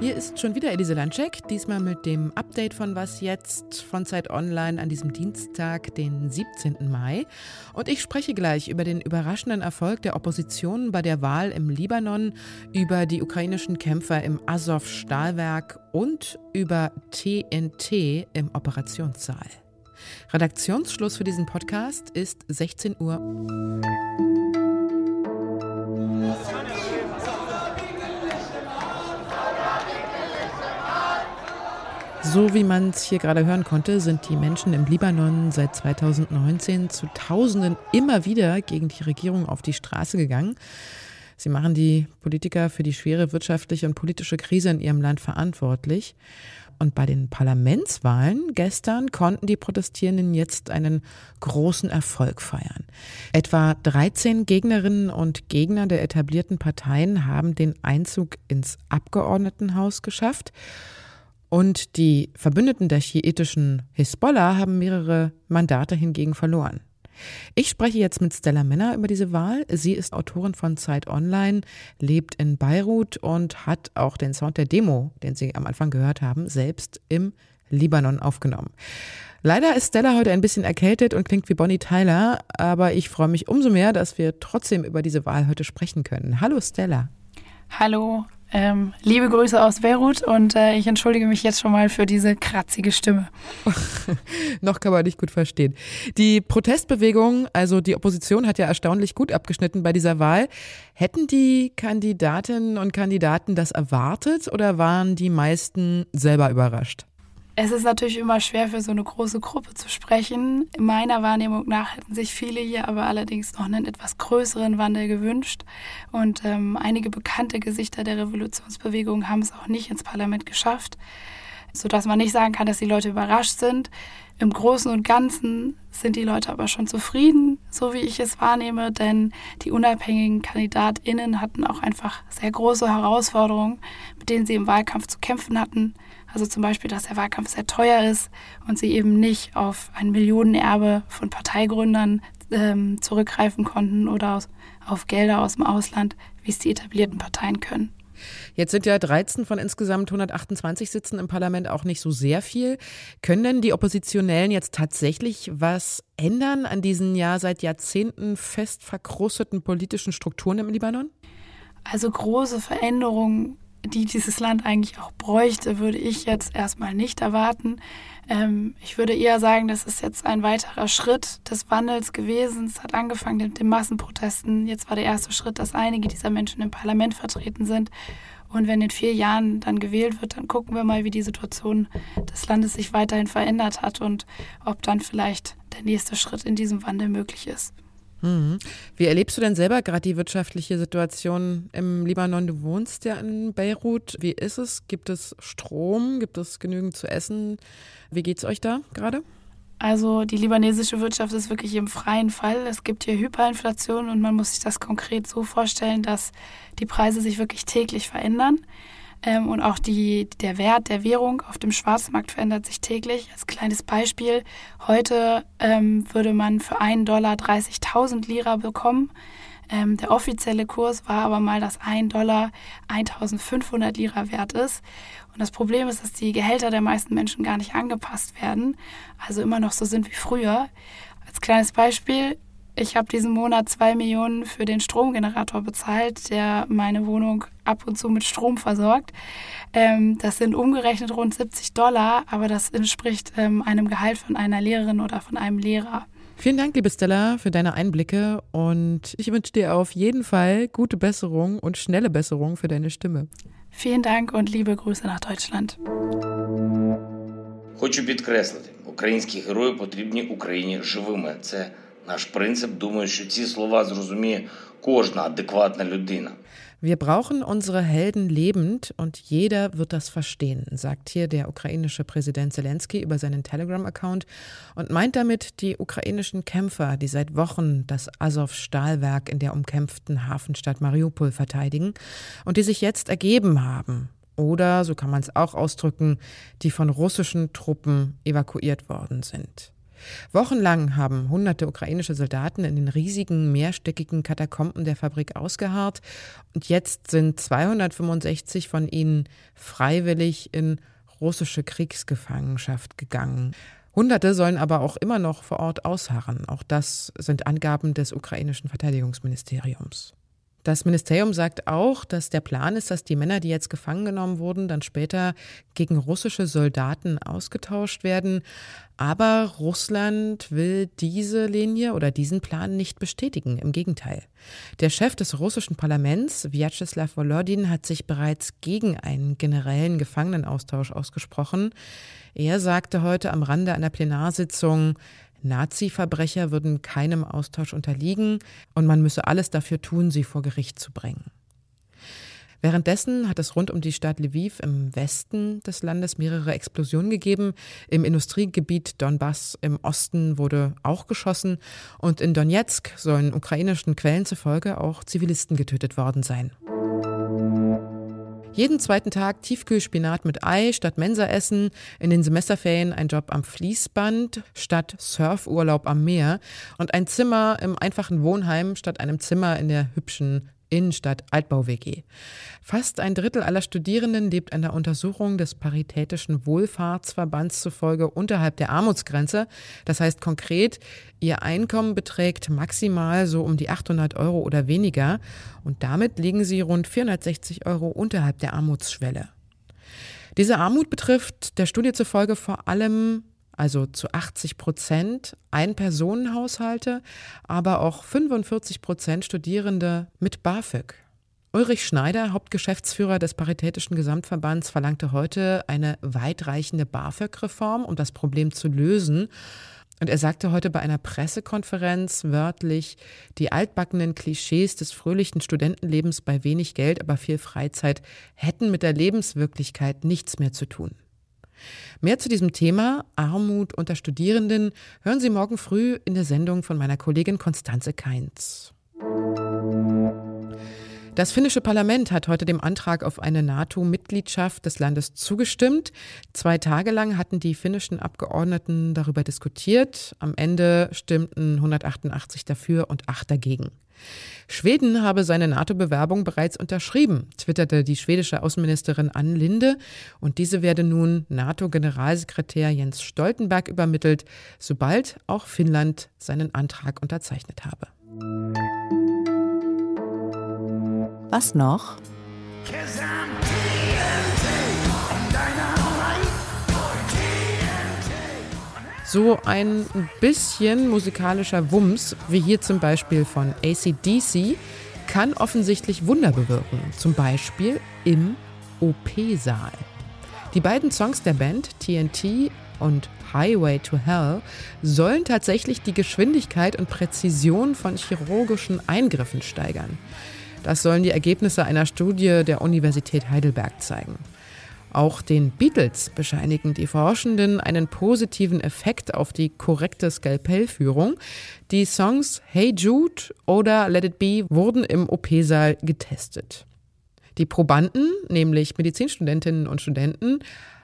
Hier ist schon wieder Elise Landcheck, diesmal mit dem Update von Was Jetzt von Zeit Online an diesem Dienstag, den 17. Mai. Und ich spreche gleich über den überraschenden Erfolg der Opposition bei der Wahl im Libanon, über die ukrainischen Kämpfer im Azov-Stahlwerk und über TNT im Operationssaal. Redaktionsschluss für diesen Podcast ist 16 Uhr. So wie man es hier gerade hören konnte, sind die Menschen im Libanon seit 2019 zu Tausenden immer wieder gegen die Regierung auf die Straße gegangen. Sie machen die Politiker für die schwere wirtschaftliche und politische Krise in ihrem Land verantwortlich. Und bei den Parlamentswahlen gestern konnten die Protestierenden jetzt einen großen Erfolg feiern. Etwa 13 Gegnerinnen und Gegner der etablierten Parteien haben den Einzug ins Abgeordnetenhaus geschafft. Und die Verbündeten der schiitischen Hisbollah haben mehrere Mandate hingegen verloren. Ich spreche jetzt mit Stella Männer über diese Wahl. Sie ist Autorin von Zeit Online, lebt in Beirut und hat auch den Sound der Demo, den Sie am Anfang gehört haben, selbst im Libanon aufgenommen. Leider ist Stella heute ein bisschen erkältet und klingt wie Bonnie Tyler, aber ich freue mich umso mehr, dass wir trotzdem über diese Wahl heute sprechen können. Hallo Stella. Hallo, ähm, liebe Grüße aus Beirut und äh, ich entschuldige mich jetzt schon mal für diese kratzige Stimme. Noch kann man nicht gut verstehen. Die Protestbewegung, also die Opposition, hat ja erstaunlich gut abgeschnitten bei dieser Wahl. Hätten die Kandidatinnen und Kandidaten das erwartet oder waren die meisten selber überrascht? Es ist natürlich immer schwer für so eine große Gruppe zu sprechen. In meiner Wahrnehmung nach hätten sich viele hier aber allerdings noch einen etwas größeren Wandel gewünscht. Und ähm, einige bekannte Gesichter der Revolutionsbewegung haben es auch nicht ins Parlament geschafft, sodass man nicht sagen kann, dass die Leute überrascht sind. Im Großen und Ganzen sind die Leute aber schon zufrieden, so wie ich es wahrnehme, denn die unabhängigen KandidatInnen hatten auch einfach sehr große Herausforderungen, mit denen sie im Wahlkampf zu kämpfen hatten. Also zum Beispiel, dass der Wahlkampf sehr teuer ist und sie eben nicht auf ein Millionenerbe von Parteigründern ähm, zurückgreifen konnten oder aus, auf Gelder aus dem Ausland, wie es die etablierten Parteien können. Jetzt sind ja 13 von insgesamt 128 Sitzen im Parlament auch nicht so sehr viel. Können denn die Oppositionellen jetzt tatsächlich was ändern an diesen ja seit Jahrzehnten fest verkrusteten politischen Strukturen im Libanon? Also große Veränderungen die dieses Land eigentlich auch bräuchte, würde ich jetzt erstmal nicht erwarten. Ähm, ich würde eher sagen, das ist jetzt ein weiterer Schritt des Wandels gewesen. Es hat angefangen mit den Massenprotesten. Jetzt war der erste Schritt, dass einige dieser Menschen im Parlament vertreten sind. Und wenn in vier Jahren dann gewählt wird, dann gucken wir mal, wie die Situation des Landes sich weiterhin verändert hat und ob dann vielleicht der nächste Schritt in diesem Wandel möglich ist. Mhm. Wie erlebst du denn selber gerade die wirtschaftliche Situation im Libanon? Du wohnst ja in Beirut. Wie ist es? Gibt es Strom? Gibt es genügend zu essen? Wie geht es euch da gerade? Also die libanesische Wirtschaft ist wirklich im freien Fall. Es gibt hier Hyperinflation und man muss sich das konkret so vorstellen, dass die Preise sich wirklich täglich verändern. Ähm, und auch die, der Wert der Währung auf dem Schwarzmarkt verändert sich täglich. Als kleines Beispiel, heute ähm, würde man für einen Dollar 30.000 Lira bekommen. Ähm, der offizielle Kurs war aber mal, dass ein Dollar 1500 Lira wert ist. Und das Problem ist, dass die Gehälter der meisten Menschen gar nicht angepasst werden, also immer noch so sind wie früher. Als kleines Beispiel, ich habe diesen Monat zwei Millionen für den Stromgenerator bezahlt, der meine Wohnung ab und zu mit Strom versorgt. Ähm, das sind umgerechnet rund 70 Dollar, aber das entspricht ähm, einem Gehalt von einer Lehrerin oder von einem Lehrer. Vielen Dank, liebe Stella, für deine Einblicke und ich wünsche dir auf jeden Fall gute Besserung und schnelle Besserung für deine Stimme. Vielen Dank und liebe Grüße nach Deutschland. Хочу підкреслити, українські герої потрібні Україні живими. Це наш принцип. Думаю, що ці слова зрозуміє кожна адекватна людина. Wir brauchen unsere Helden lebend und jeder wird das verstehen, sagt hier der ukrainische Präsident Zelensky über seinen Telegram-Account und meint damit die ukrainischen Kämpfer, die seit Wochen das Azov-Stahlwerk in der umkämpften Hafenstadt Mariupol verteidigen und die sich jetzt ergeben haben. Oder, so kann man es auch ausdrücken, die von russischen Truppen evakuiert worden sind. Wochenlang haben hunderte ukrainische Soldaten in den riesigen mehrstöckigen Katakomben der Fabrik ausgeharrt und jetzt sind 265 von ihnen freiwillig in russische Kriegsgefangenschaft gegangen. Hunderte sollen aber auch immer noch vor Ort ausharren. Auch das sind Angaben des ukrainischen Verteidigungsministeriums. Das Ministerium sagt auch, dass der Plan ist, dass die Männer, die jetzt gefangen genommen wurden, dann später gegen russische Soldaten ausgetauscht werden. Aber Russland will diese Linie oder diesen Plan nicht bestätigen. Im Gegenteil. Der Chef des russischen Parlaments, Vyacheslav Volodin, hat sich bereits gegen einen generellen Gefangenenaustausch ausgesprochen. Er sagte heute am Rande einer Plenarsitzung, Nazi-Verbrecher würden keinem Austausch unterliegen und man müsse alles dafür tun, sie vor Gericht zu bringen. Währenddessen hat es rund um die Stadt Lviv im Westen des Landes mehrere Explosionen gegeben. Im Industriegebiet Donbass im Osten wurde auch geschossen und in Donetsk sollen ukrainischen Quellen zufolge auch Zivilisten getötet worden sein. Jeden zweiten Tag Tiefkühlspinat mit Ei statt Mensa essen, in den Semesterferien ein Job am Fließband statt Surfurlaub am Meer und ein Zimmer im einfachen Wohnheim statt einem Zimmer in der hübschen Innenstadt Altbau-WG. Fast ein Drittel aller Studierenden lebt einer Untersuchung des Paritätischen Wohlfahrtsverbands zufolge unterhalb der Armutsgrenze. Das heißt konkret, ihr Einkommen beträgt maximal so um die 800 Euro oder weniger und damit liegen sie rund 460 Euro unterhalb der Armutsschwelle. Diese Armut betrifft der Studie zufolge vor allem also zu 80 Prozent Ein-Personen-Haushalte, aber auch 45 Prozent Studierende mit BAföG. Ulrich Schneider, Hauptgeschäftsführer des Paritätischen Gesamtverbands, verlangte heute eine weitreichende BAföG-Reform, um das Problem zu lösen. Und er sagte heute bei einer Pressekonferenz wörtlich, die altbackenen Klischees des fröhlichen Studentenlebens bei wenig Geld, aber viel Freizeit hätten mit der Lebenswirklichkeit nichts mehr zu tun. Mehr zu diesem Thema Armut unter Studierenden hören Sie morgen früh in der Sendung von meiner Kollegin Konstanze Keinz. Das finnische Parlament hat heute dem Antrag auf eine NATO-Mitgliedschaft des Landes zugestimmt. Zwei Tage lang hatten die finnischen Abgeordneten darüber diskutiert. Am Ende stimmten 188 dafür und 8 dagegen. Schweden habe seine NATO-Bewerbung bereits unterschrieben, twitterte die schwedische Außenministerin Ann Linde, und diese werde nun NATO-Generalsekretär Jens Stoltenberg übermittelt, sobald auch Finnland seinen Antrag unterzeichnet habe. Was noch? So ein bisschen musikalischer Wumms, wie hier zum Beispiel von ACDC, kann offensichtlich Wunder bewirken. Zum Beispiel im OP-Saal. Die beiden Songs der Band, TNT und Highway to Hell, sollen tatsächlich die Geschwindigkeit und Präzision von chirurgischen Eingriffen steigern. Das sollen die Ergebnisse einer Studie der Universität Heidelberg zeigen. Auch den Beatles bescheinigen die Forschenden einen positiven Effekt auf die korrekte Skalpellführung. Die Songs Hey Jude oder Let It Be wurden im OP-Saal getestet. Die Probanden, nämlich Medizinstudentinnen und Studenten,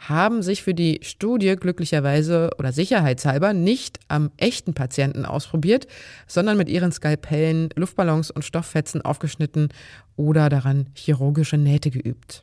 haben sich für die Studie glücklicherweise oder sicherheitshalber nicht am echten Patienten ausprobiert, sondern mit ihren Skalpellen Luftballons und Stofffetzen aufgeschnitten oder daran chirurgische Nähte geübt.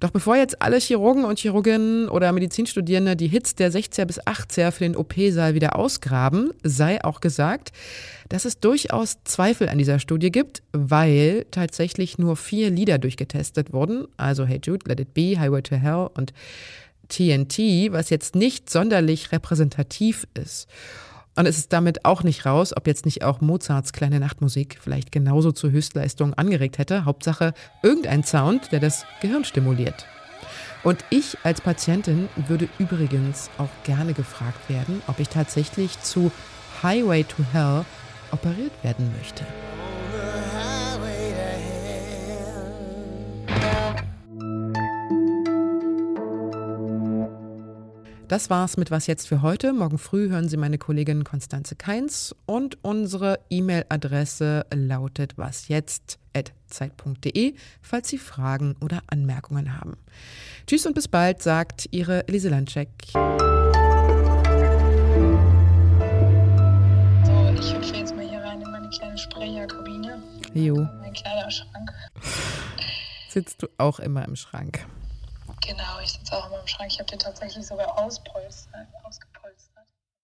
Doch bevor jetzt alle Chirurgen und Chirurginnen oder Medizinstudierende die Hits der 60er bis 80er für den OP-Saal wieder ausgraben, sei auch gesagt, dass es durchaus Zweifel an dieser Studie gibt, weil tatsächlich nur vier Lieder durchgetestet wurden, also Hey Jude, Let It Be, Highway to Hell und TNT, was jetzt nicht sonderlich repräsentativ ist. Und es ist damit auch nicht raus, ob jetzt nicht auch Mozarts kleine Nachtmusik vielleicht genauso zur Höchstleistung angeregt hätte. Hauptsache irgendein Sound, der das Gehirn stimuliert. Und ich als Patientin würde übrigens auch gerne gefragt werden, ob ich tatsächlich zu Highway to Hell operiert werden möchte. Das war's mit Was jetzt für heute. Morgen früh hören Sie meine Kollegin Konstanze Keins und unsere E-Mail-Adresse lautet wasjetzt.zeit.de, falls Sie Fragen oder Anmerkungen haben. Tschüss und bis bald, sagt Ihre Elise Landscheck. So, ich hüpfe jetzt mal hier rein in meine kleine Sprecherkabine. Jo. In Mein Kleiderschrank. Sitzt du auch immer im Schrank? Genau, ich sitze auch immer im Schrank. Ich habe den tatsächlich sogar auspolstert, ausgepolstert.